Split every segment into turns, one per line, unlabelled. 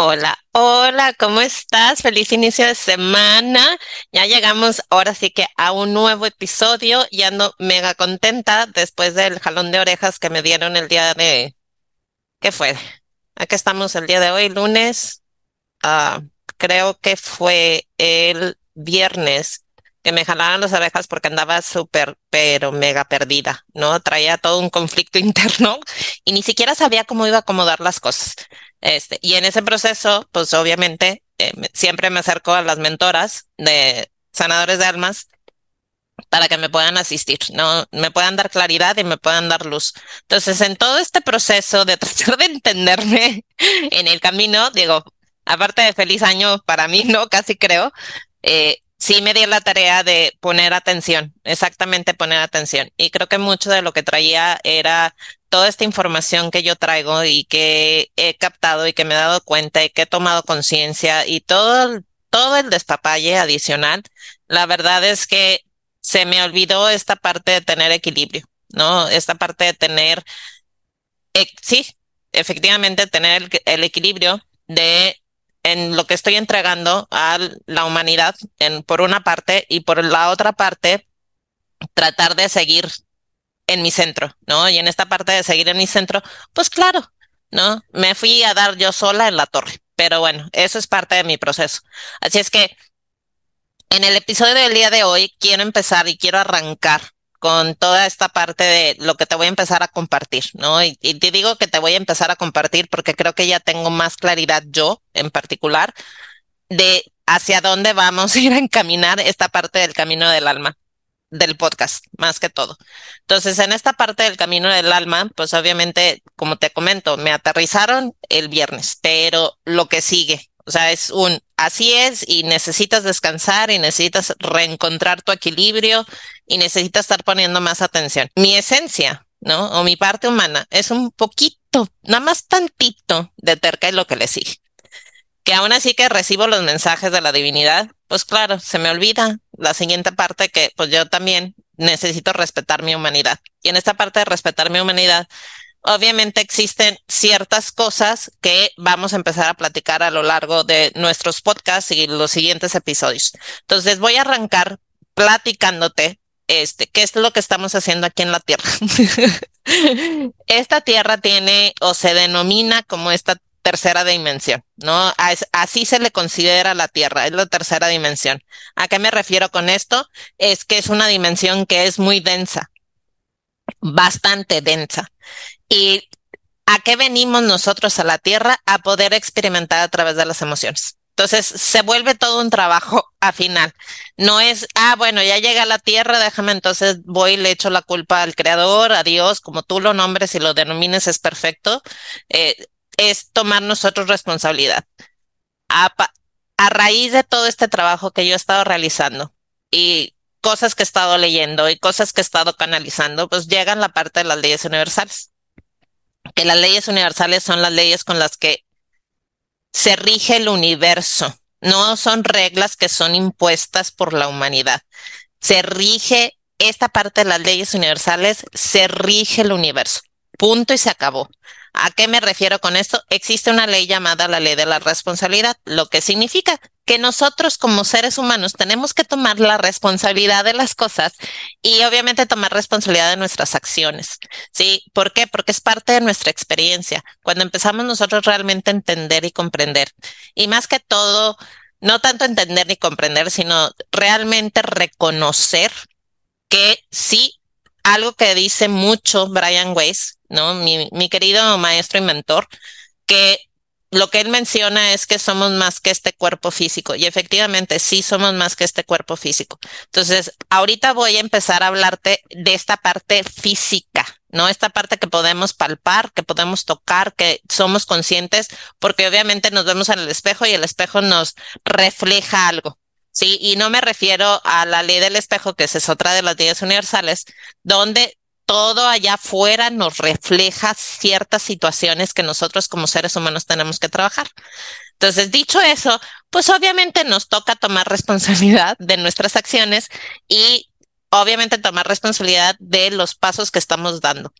Hola, hola, ¿cómo estás? Feliz inicio de semana. Ya llegamos ahora sí que a un nuevo episodio y ando mega contenta después del jalón de orejas que me dieron el día de... ¿Qué fue? Aquí estamos el día de hoy, lunes. Ah, creo que fue el viernes que me jalaron las orejas porque andaba súper, pero mega perdida, ¿no? Traía todo un conflicto interno y ni siquiera sabía cómo iba a acomodar las cosas. Este, y en ese proceso, pues obviamente, eh, siempre me acerco a las mentoras de sanadores de almas para que me puedan asistir, ¿no? Me puedan dar claridad y me puedan dar luz. Entonces, en todo este proceso de tratar de entenderme en el camino, digo, aparte de feliz año para mí, ¿no? Casi creo, eh, sí me di la tarea de poner atención, exactamente poner atención. Y creo que mucho de lo que traía era toda esta información que yo traigo y que he captado y que me he dado cuenta y que he tomado conciencia y todo, todo el despapalle adicional, la verdad es que se me olvidó esta parte de tener equilibrio, ¿no? Esta parte de tener, eh, sí, efectivamente tener el equilibrio de en lo que estoy entregando a la humanidad, en, por una parte, y por la otra parte, tratar de seguir en mi centro, ¿no? Y en esta parte de seguir en mi centro, pues claro, ¿no? Me fui a dar yo sola en la torre, pero bueno, eso es parte de mi proceso. Así es que en el episodio del día de hoy quiero empezar y quiero arrancar con toda esta parte de lo que te voy a empezar a compartir, ¿no? Y, te digo que te voy a empezar a compartir porque creo que ya tengo más claridad yo en particular de hacia dónde vamos a ir a encaminar esta parte del camino del alma del podcast, más que todo. Entonces, en esta parte del camino del alma, pues obviamente, como te comento, me aterrizaron el viernes, pero lo que sigue, o sea, es un así es y necesitas descansar y necesitas reencontrar tu equilibrio y necesitas estar poniendo más atención. Mi esencia, ¿no? O mi parte humana es un poquito, nada más tantito de terca y lo que le sigue. Que aún así que recibo los mensajes de la divinidad, pues claro, se me olvida la siguiente parte que pues yo también necesito respetar mi humanidad. Y en esta parte de respetar mi humanidad, obviamente existen ciertas cosas que vamos a empezar a platicar a lo largo de nuestros podcasts y los siguientes episodios. Entonces voy a arrancar platicándote este, qué es lo que estamos haciendo aquí en la Tierra. esta Tierra tiene o se denomina como esta tercera dimensión, ¿no? Así se le considera la Tierra, es la tercera dimensión. ¿A qué me refiero con esto? Es que es una dimensión que es muy densa, bastante densa. ¿Y a qué venimos nosotros a la Tierra? A poder experimentar a través de las emociones. Entonces se vuelve todo un trabajo a final. No es, ah, bueno, ya llega a la tierra, déjame entonces voy y le echo la culpa al creador, a Dios, como tú lo nombres y lo denomines es perfecto. Eh, es tomar nosotros responsabilidad. A, a raíz de todo este trabajo que yo he estado realizando y cosas que he estado leyendo y cosas que he estado canalizando, pues llegan la parte de las leyes universales que las leyes universales son las leyes con las que se rige el universo. No son reglas que son impuestas por la humanidad. Se rige esta parte de las leyes universales, se rige el universo. Punto y se acabó. ¿A qué me refiero con esto? Existe una ley llamada la ley de la responsabilidad, lo que significa que nosotros como seres humanos tenemos que tomar la responsabilidad de las cosas y obviamente tomar responsabilidad de nuestras acciones. ¿Sí? ¿Por qué? Porque es parte de nuestra experiencia. Cuando empezamos nosotros realmente a entender y comprender. Y más que todo, no tanto entender ni comprender, sino realmente reconocer que sí, algo que dice mucho Brian Weiss, ¿no? Mi, querido maestro y mentor, que lo que él menciona es que somos más que este cuerpo físico y efectivamente sí somos más que este cuerpo físico. Entonces, ahorita voy a empezar a hablarte de esta parte física, ¿no? Esta parte que podemos palpar, que podemos tocar, que somos conscientes, porque obviamente nos vemos en el espejo y el espejo nos refleja algo. Sí, y no me refiero a la ley del espejo, que es otra de las leyes universales, donde todo allá afuera nos refleja ciertas situaciones que nosotros como seres humanos tenemos que trabajar. Entonces, dicho eso, pues obviamente nos toca tomar responsabilidad de nuestras acciones y obviamente tomar responsabilidad de los pasos que estamos dando.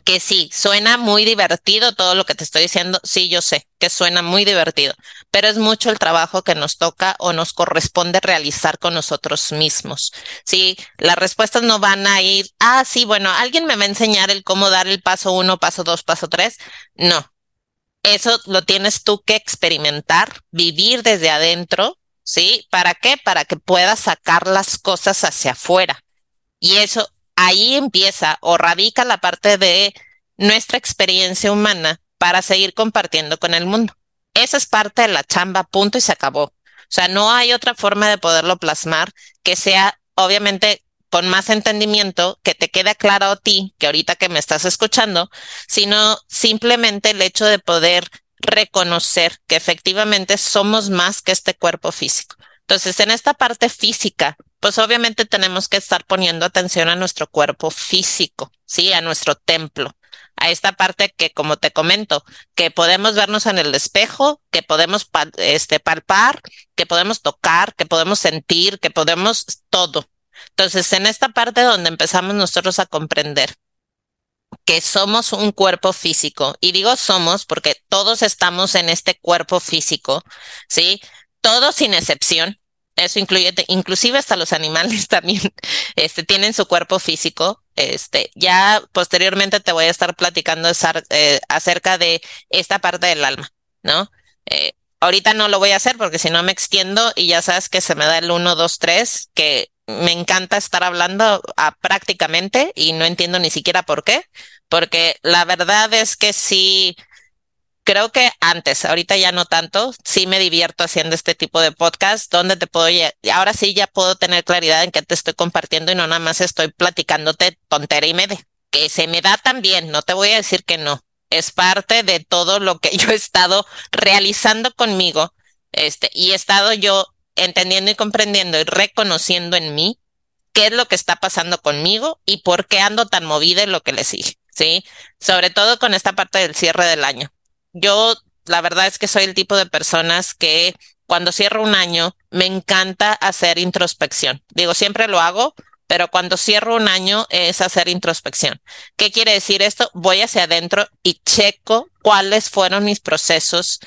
Que sí, suena muy divertido todo lo que te estoy diciendo. Sí, yo sé que suena muy divertido, pero es mucho el trabajo que nos toca o nos corresponde realizar con nosotros mismos. Sí, las respuestas no van a ir, ah, sí, bueno, alguien me va a enseñar el cómo dar el paso uno, paso dos, paso tres. No. Eso lo tienes tú que experimentar, vivir desde adentro, ¿sí? ¿Para qué? Para que puedas sacar las cosas hacia afuera. Y eso ahí empieza o radica la parte de nuestra experiencia humana para seguir compartiendo con el mundo. Esa es parte de la chamba, punto y se acabó. O sea, no hay otra forma de poderlo plasmar que sea, obviamente, con más entendimiento, que te quede claro a ti, que ahorita que me estás escuchando, sino simplemente el hecho de poder reconocer que efectivamente somos más que este cuerpo físico. Entonces, en esta parte física, pues obviamente tenemos que estar poniendo atención a nuestro cuerpo físico, sí, a nuestro templo, a esta parte que, como te comento, que podemos vernos en el espejo, que podemos este, palpar, que podemos tocar, que podemos sentir, que podemos todo. Entonces, en esta parte donde empezamos nosotros a comprender que somos un cuerpo físico, y digo somos porque todos estamos en este cuerpo físico, ¿sí? Todos sin excepción, eso incluye, inclusive hasta los animales también, este, tienen su cuerpo físico. Este, ya posteriormente te voy a estar platicando eh, acerca de esta parte del alma, ¿no? Eh, ahorita no lo voy a hacer porque si no me extiendo y ya sabes que se me da el 1, 2, 3, que me encanta estar hablando prácticamente y no entiendo ni siquiera por qué, porque la verdad es que sí, creo que antes, ahorita ya no tanto, sí me divierto haciendo este tipo de podcast donde te puedo, ahora sí ya puedo tener claridad en qué te estoy compartiendo y no nada más estoy platicándote tontera y media, que se me da también, no te voy a decir que no, es parte de todo lo que yo he estado realizando conmigo, este, y he estado yo entendiendo y comprendiendo y reconociendo en mí qué es lo que está pasando conmigo y por qué ando tan movida en lo que le sigue, ¿sí? Sobre todo con esta parte del cierre del año yo la verdad es que soy el tipo de personas que cuando cierro un año me encanta hacer introspección. Digo, siempre lo hago, pero cuando cierro un año es hacer introspección. ¿Qué quiere decir esto? Voy hacia adentro y checo cuáles fueron mis procesos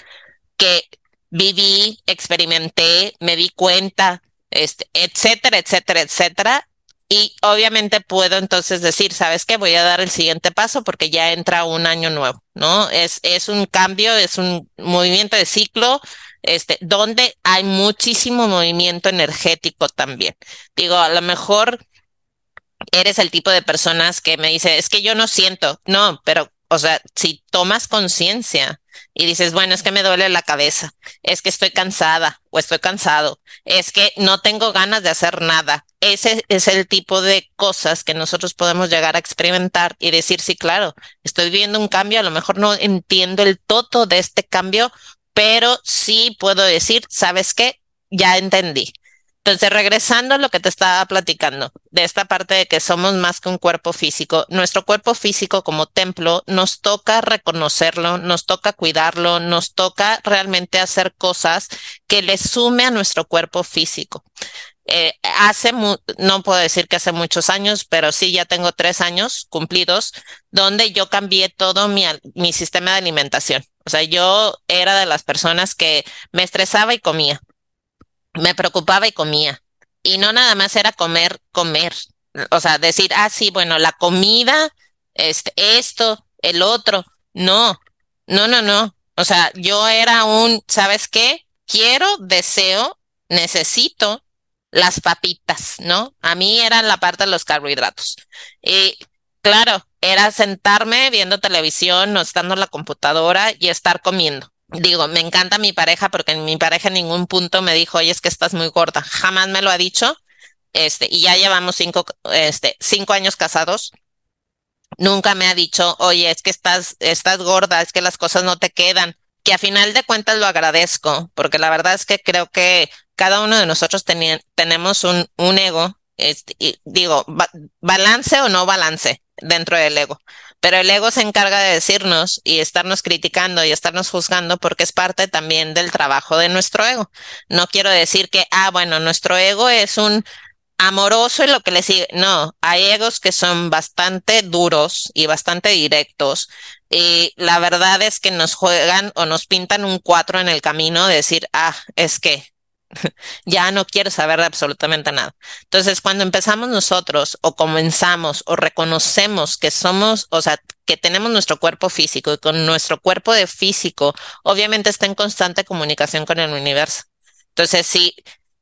que viví, experimenté, me di cuenta, este, etcétera, etcétera, etcétera, y obviamente puedo entonces decir, ¿sabes qué? Voy a dar el siguiente paso porque ya entra un año nuevo, ¿no? Es, es un cambio, es un movimiento de ciclo, este, donde hay muchísimo movimiento energético también. Digo, a lo mejor eres el tipo de personas que me dice, es que yo no siento, no, pero, o sea, si tomas conciencia y dices, bueno, es que me duele la cabeza, es que estoy cansada o estoy cansado, es que no tengo ganas de hacer nada. Ese es el tipo de cosas que nosotros podemos llegar a experimentar y decir, sí, claro, estoy viendo un cambio, a lo mejor no entiendo el todo de este cambio, pero sí puedo decir, ¿sabes qué? Ya entendí. Entonces, regresando a lo que te estaba platicando, de esta parte de que somos más que un cuerpo físico, nuestro cuerpo físico como templo nos toca reconocerlo, nos toca cuidarlo, nos toca realmente hacer cosas que le sume a nuestro cuerpo físico. Eh, hace, no puedo decir que hace muchos años, pero sí ya tengo tres años cumplidos, donde yo cambié todo mi, mi sistema de alimentación. O sea, yo era de las personas que me estresaba y comía me preocupaba y comía. Y no nada más era comer, comer. O sea, decir, ah, sí, bueno, la comida, este, esto, el otro. No, no, no, no. O sea, yo era un, ¿sabes qué? Quiero, deseo, necesito las papitas, ¿no? A mí era la parte de los carbohidratos. Y claro, era sentarme viendo televisión o estando en la computadora y estar comiendo digo, me encanta mi pareja porque mi pareja en ningún punto me dijo, oye, es que estás muy gorda. Jamás me lo ha dicho. Este, y ya llevamos cinco, este, cinco años casados. Nunca me ha dicho, oye, es que estás, estás gorda, es que las cosas no te quedan. Que a final de cuentas lo agradezco, porque la verdad es que creo que cada uno de nosotros tenemos un, un ego, este, y digo, balance o no balance dentro del ego. Pero el ego se encarga de decirnos y estarnos criticando y estarnos juzgando porque es parte también del trabajo de nuestro ego. No quiero decir que, ah, bueno, nuestro ego es un amoroso y lo que le sigue. No, hay egos que son bastante duros y bastante directos. Y la verdad es que nos juegan o nos pintan un cuatro en el camino de decir, ah, es que ya no quiero saber de absolutamente nada. Entonces, cuando empezamos nosotros o comenzamos o reconocemos que somos, o sea, que tenemos nuestro cuerpo físico y con nuestro cuerpo de físico, obviamente está en constante comunicación con el universo. Entonces, si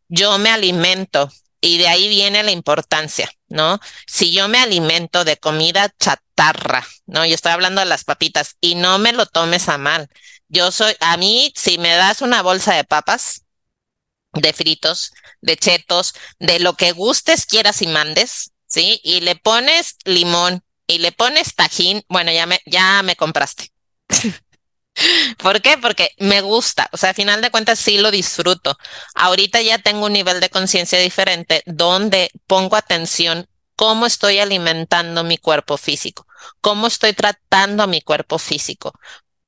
yo me alimento y de ahí viene la importancia, ¿no? Si yo me alimento de comida chatarra, ¿no? Yo estoy hablando de las papitas y no me lo tomes a mal. Yo soy, a mí, si me das una bolsa de papas, de fritos, de chetos, de lo que gustes, quieras y mandes, ¿sí? Y le pones limón y le pones tajín, bueno, ya me, ya me compraste. ¿Por qué? Porque me gusta, o sea, a final de cuentas sí lo disfruto. Ahorita ya tengo un nivel de conciencia diferente donde pongo atención cómo estoy alimentando mi cuerpo físico, cómo estoy tratando a mi cuerpo físico,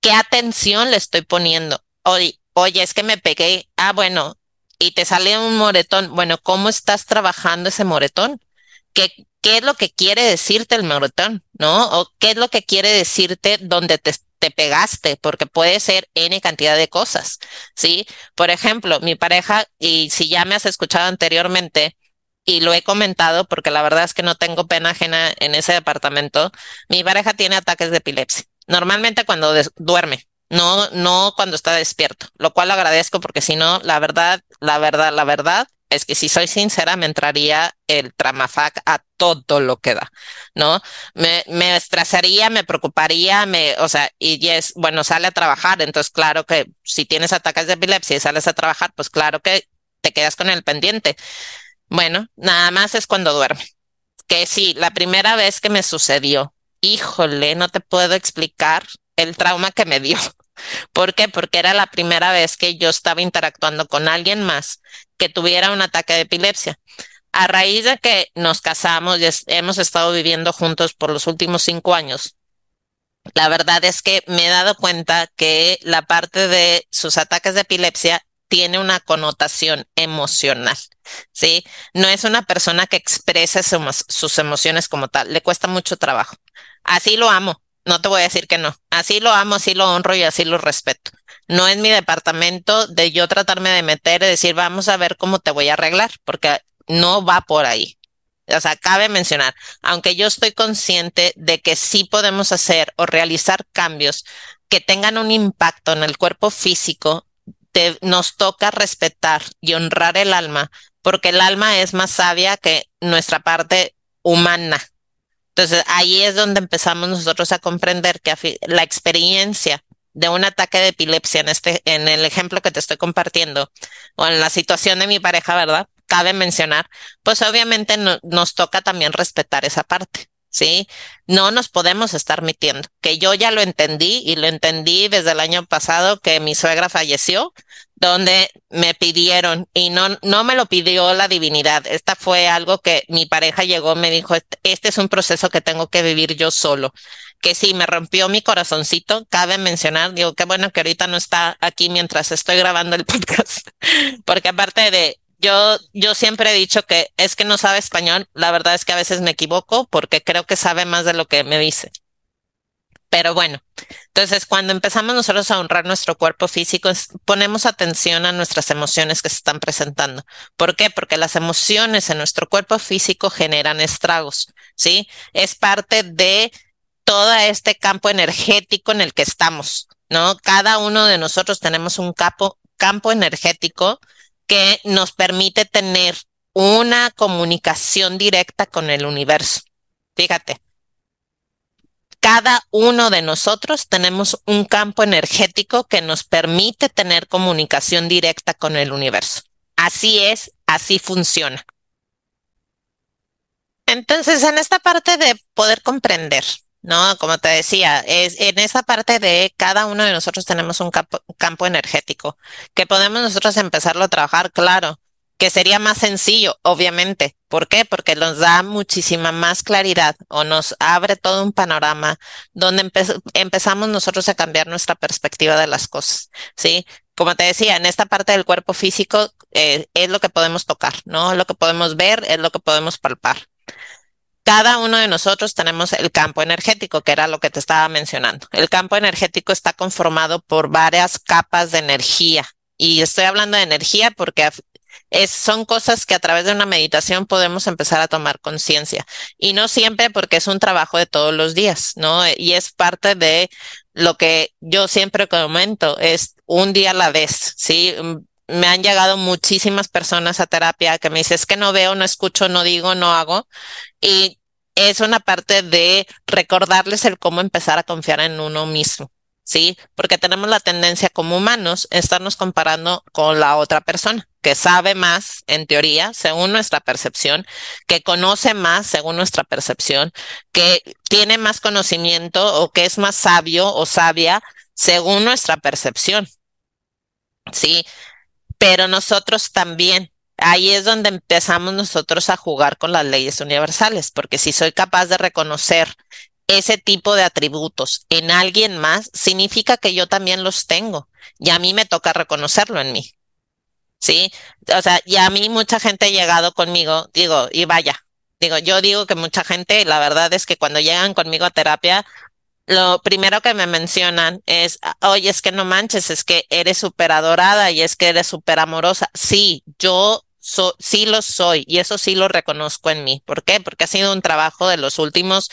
qué atención le estoy poniendo. Oye, oye, es que me pegué, ah, bueno, y te sale un moretón, bueno, ¿cómo estás trabajando ese moretón? ¿Qué, qué es lo que quiere decirte el moretón? ¿No? ¿O qué es lo que quiere decirte donde te, te pegaste? Porque puede ser N cantidad de cosas, ¿sí? Por ejemplo, mi pareja, y si ya me has escuchado anteriormente, y lo he comentado porque la verdad es que no tengo pena ajena en ese departamento, mi pareja tiene ataques de epilepsia. Normalmente cuando duerme, no, no cuando está despierto, lo cual agradezco porque si no, la verdad, la verdad, la verdad es que si soy sincera, me entraría el Tramafac a todo lo que da, ¿no? Me, me estresaría, me preocuparía, me, o sea, y es, bueno, sale a trabajar, entonces claro que si tienes ataques de epilepsia y sales a trabajar, pues claro que te quedas con el pendiente. Bueno, nada más es cuando duerme. Que sí, la primera vez que me sucedió, híjole, no te puedo explicar el trauma que me dio. ¿Por qué? Porque era la primera vez que yo estaba interactuando con alguien más que tuviera un ataque de epilepsia. A raíz de que nos casamos y hemos estado viviendo juntos por los últimos cinco años, la verdad es que me he dado cuenta que la parte de sus ataques de epilepsia tiene una connotación emocional, ¿sí? No es una persona que exprese sus emociones como tal, le cuesta mucho trabajo. Así lo amo, no te voy a decir que no. Así lo amo, así lo honro y así lo respeto. No es mi departamento de yo tratarme de meter y decir, vamos a ver cómo te voy a arreglar, porque no va por ahí. O sea, cabe mencionar, aunque yo estoy consciente de que sí podemos hacer o realizar cambios que tengan un impacto en el cuerpo físico, nos toca respetar y honrar el alma, porque el alma es más sabia que nuestra parte humana. Entonces ahí es donde empezamos nosotros a comprender que la experiencia de un ataque de epilepsia en este, en el ejemplo que te estoy compartiendo, o en la situación de mi pareja, ¿verdad? Cabe mencionar, pues obviamente nos toca también respetar esa parte. ¿Sí? No nos podemos estar metiendo, que yo ya lo entendí y lo entendí desde el año pasado que mi suegra falleció, donde me pidieron y no, no me lo pidió la divinidad. Esta fue algo que mi pareja llegó, me dijo, este, es un proceso que tengo que vivir yo solo. Que sí, me rompió mi corazoncito, cabe mencionar, digo, qué bueno que ahorita no está aquí mientras estoy grabando el podcast, porque aparte de yo, yo siempre he dicho que es que no sabe español. La verdad es que a veces me equivoco porque creo que sabe más de lo que me dice. Pero bueno, entonces cuando empezamos nosotros a honrar nuestro cuerpo físico, ponemos atención a nuestras emociones que se están presentando. ¿Por qué? Porque las emociones en nuestro cuerpo físico generan estragos, ¿sí? Es parte de todo este campo energético en el que estamos, ¿no? Cada uno de nosotros tenemos un campo, campo energético que nos permite tener una comunicación directa con el universo. Fíjate, cada uno de nosotros tenemos un campo energético que nos permite tener comunicación directa con el universo. Así es, así funciona. Entonces, en esta parte de poder comprender no, como te decía, es en esa parte de cada uno de nosotros tenemos un campo, energético que podemos nosotros empezarlo a trabajar, claro, que sería más sencillo, obviamente. ¿Por qué? Porque nos da muchísima más claridad o nos abre todo un panorama donde empezamos nosotros a cambiar nuestra perspectiva de las cosas, ¿sí? Como te decía, en esta parte del cuerpo físico eh, es lo que podemos tocar, ¿no? Lo que podemos ver es lo que podemos palpar. Cada uno de nosotros tenemos el campo energético, que era lo que te estaba mencionando. El campo energético está conformado por varias capas de energía. Y estoy hablando de energía porque es, son cosas que a través de una meditación podemos empezar a tomar conciencia. Y no siempre porque es un trabajo de todos los días, ¿no? Y es parte de lo que yo siempre comento, es un día a la vez, ¿sí? Me han llegado muchísimas personas a terapia que me dicen, es que no veo, no escucho, no digo, no hago. Y es una parte de recordarles el cómo empezar a confiar en uno mismo. ¿sí? Porque tenemos la tendencia como humanos a estarnos comparando con la otra persona, que sabe más, en teoría, según nuestra percepción, que conoce más, según nuestra percepción, que tiene más conocimiento o que es más sabio o sabia, según nuestra percepción. ¿Sí? Pero nosotros también ahí es donde empezamos nosotros a jugar con las leyes universales, porque si soy capaz de reconocer ese tipo de atributos en alguien más, significa que yo también los tengo y a mí me toca reconocerlo en mí. ¿Sí? O sea, y a mí mucha gente ha llegado conmigo, digo, y vaya, digo, yo digo que mucha gente, la verdad es que cuando llegan conmigo a terapia, lo primero que me mencionan es, oye, es que no manches, es que eres súper adorada y es que eres súper amorosa. Sí, yo sí lo soy y eso sí lo reconozco en mí. ¿Por qué? Porque ha sido un trabajo de los últimos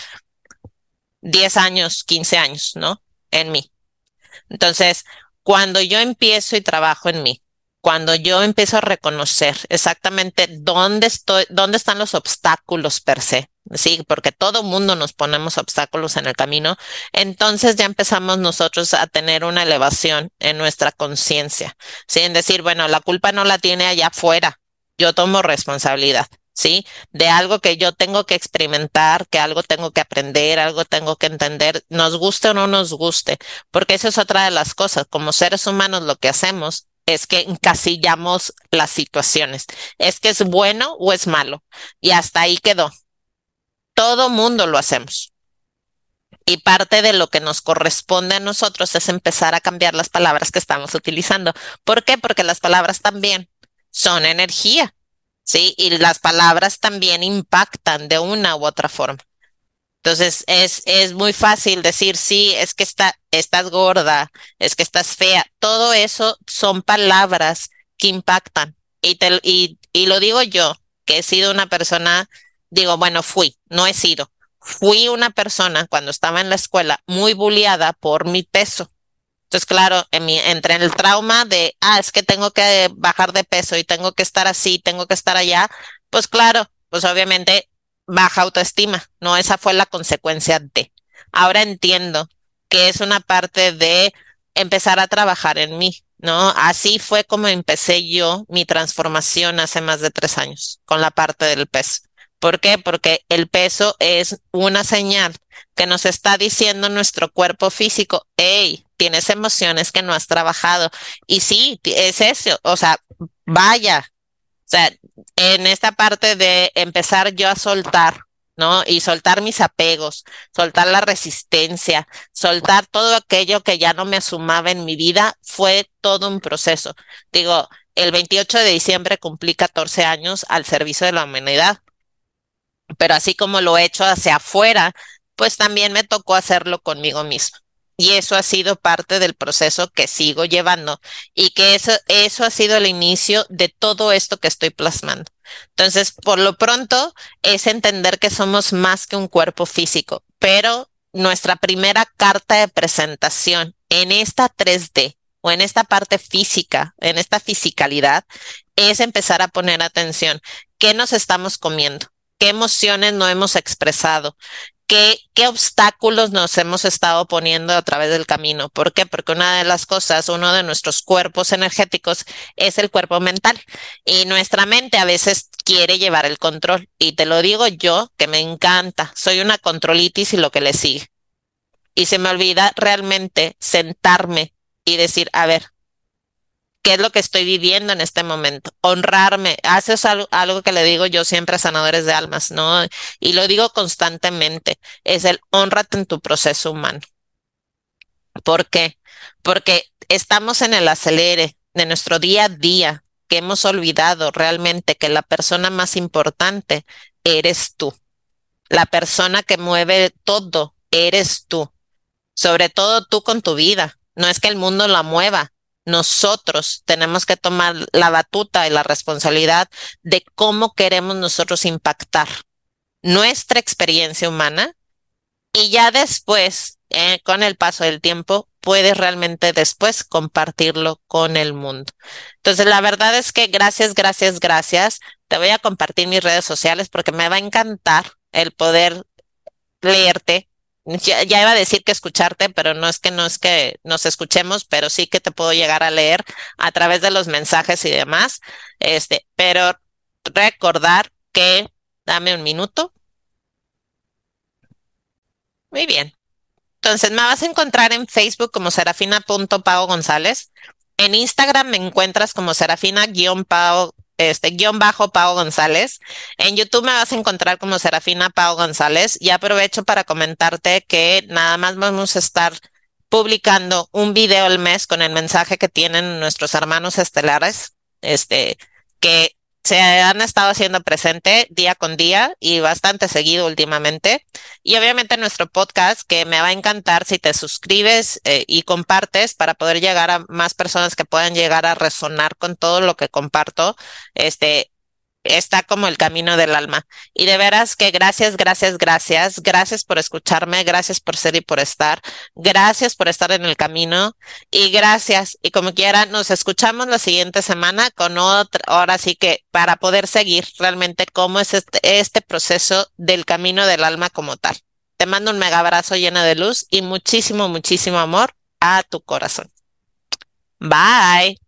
10 años, 15 años, ¿no? En mí. Entonces, cuando yo empiezo y trabajo en mí, cuando yo empiezo a reconocer exactamente dónde estoy, dónde están los obstáculos per se, sí, porque todo mundo nos ponemos obstáculos en el camino, entonces ya empezamos nosotros a tener una elevación en nuestra conciencia, sí, en decir, bueno, la culpa no la tiene allá afuera, yo tomo responsabilidad. ¿sí? De algo que yo tengo que experimentar, que algo tengo que aprender, algo tengo que entender, nos guste o no nos guste, porque eso es otra de las cosas. Como seres humanos lo que hacemos es que encasillamos las situaciones. Es que es bueno o es malo. Y hasta ahí quedó. Todo mundo lo hacemos. Y parte de lo que nos corresponde a nosotros es empezar a cambiar las palabras que estamos utilizando. ¿Por qué? Porque las palabras también son energía. ¿sí? Y las palabras también impactan de una u otra forma. Entonces es, es muy fácil decir, sí, es que está, estás gorda, es que estás fea. Todo eso son palabras que impactan. Y, te, y, y lo digo yo, que he sido una persona, digo, bueno, fui, no he sido. Fui una persona cuando estaba en la escuela muy bulliada por mi peso. Entonces, claro, en mi, entre el trauma de, ah, es que tengo que bajar de peso y tengo que estar así, tengo que estar allá, pues claro, pues obviamente baja autoestima, ¿no? Esa fue la consecuencia de. Ahora entiendo que es una parte de empezar a trabajar en mí, ¿no? Así fue como empecé yo mi transformación hace más de tres años con la parte del peso. ¿Por qué? Porque el peso es una señal que nos está diciendo nuestro cuerpo físico, hey, tienes emociones que no has trabajado. Y sí, es eso, o sea, vaya, o sea, en esta parte de empezar yo a soltar, ¿no? Y soltar mis apegos, soltar la resistencia, soltar todo aquello que ya no me asumaba en mi vida, fue todo un proceso. Digo, el 28 de diciembre cumplí 14 años al servicio de la humanidad pero así como lo he hecho hacia afuera, pues también me tocó hacerlo conmigo mismo. Y eso ha sido parte del proceso que sigo llevando y que eso, eso ha sido el inicio de todo esto que estoy plasmando. Entonces, por lo pronto, es entender que somos más que un cuerpo físico, pero nuestra primera carta de presentación en esta 3D o en esta parte física, en esta fisicalidad, es empezar a poner atención. ¿Qué nos estamos comiendo? Qué emociones no hemos expresado, qué, qué obstáculos nos hemos estado poniendo a través del camino. ¿Por qué? Porque una de las cosas, uno de nuestros cuerpos energéticos es el cuerpo mental y nuestra mente a veces quiere llevar el control. Y te lo digo yo, que me encanta, soy una controlitis y lo que le sigue. Y se me olvida realmente sentarme y decir, a ver, qué es lo que estoy viviendo en este momento, honrarme. Haces algo, que le digo yo siempre a sanadores de almas, ¿no? Y lo digo constantemente, es el honrate en tu proceso humano. ¿Por qué? Porque estamos en el acelere de nuestro día a día, porque hemos olvidado realmente que la persona más importante eres tú. La persona que mueve todo eres tú. Sobre todo tú con tu vida. No es que el mundo la mueva. Nosotros tenemos que tomar la batuta y la responsabilidad de cómo queremos nosotros impactar nuestra experiencia humana y ya después, eh, con el paso del tiempo, puedes realmente después compartirlo con el mundo. Entonces, la verdad es que gracias, gracias, gracias. Te voy a compartir mis redes sociales porque me va a encantar el poder leerte. Ya, iba a decir que escucharte, pero no es que no es que nos escuchemos, pero sí que te puedo llegar a leer a través de los mensajes y demás. Este, pero recordar que, dame un minuto. Muy bien. Entonces me vas a encontrar en Facebook como serafina.pao González. En Instagram me encuentras como serafina-pao este guion bajo Pau González. En YouTube me vas a encontrar como Serafina Pau González. Y aprovecho para comentarte que nada más vamos a estar publicando un video al mes con el mensaje que tienen nuestros hermanos estelares, este, que se han estado haciendo presente día con día y bastante seguido últimamente. Y obviamente nuestro podcast, que me va a encantar si te suscribes eh, y compartes para poder llegar a más personas que puedan llegar a resonar con todo lo que comparto. Este, está como el camino del alma. Y de veras que gracias, gracias, gracias. Gracias por escucharme, gracias por ser y por estar. Gracias por estar en el camino y gracias. Y como quiera, nos escuchamos la siguiente semana con otra, ahora sí que para poder seguir realmente cómo es este, este proceso del camino del alma como tal. Te mando un mega abrazo lleno de luz y muchísimo, muchísimo amor a tu corazón. Bye.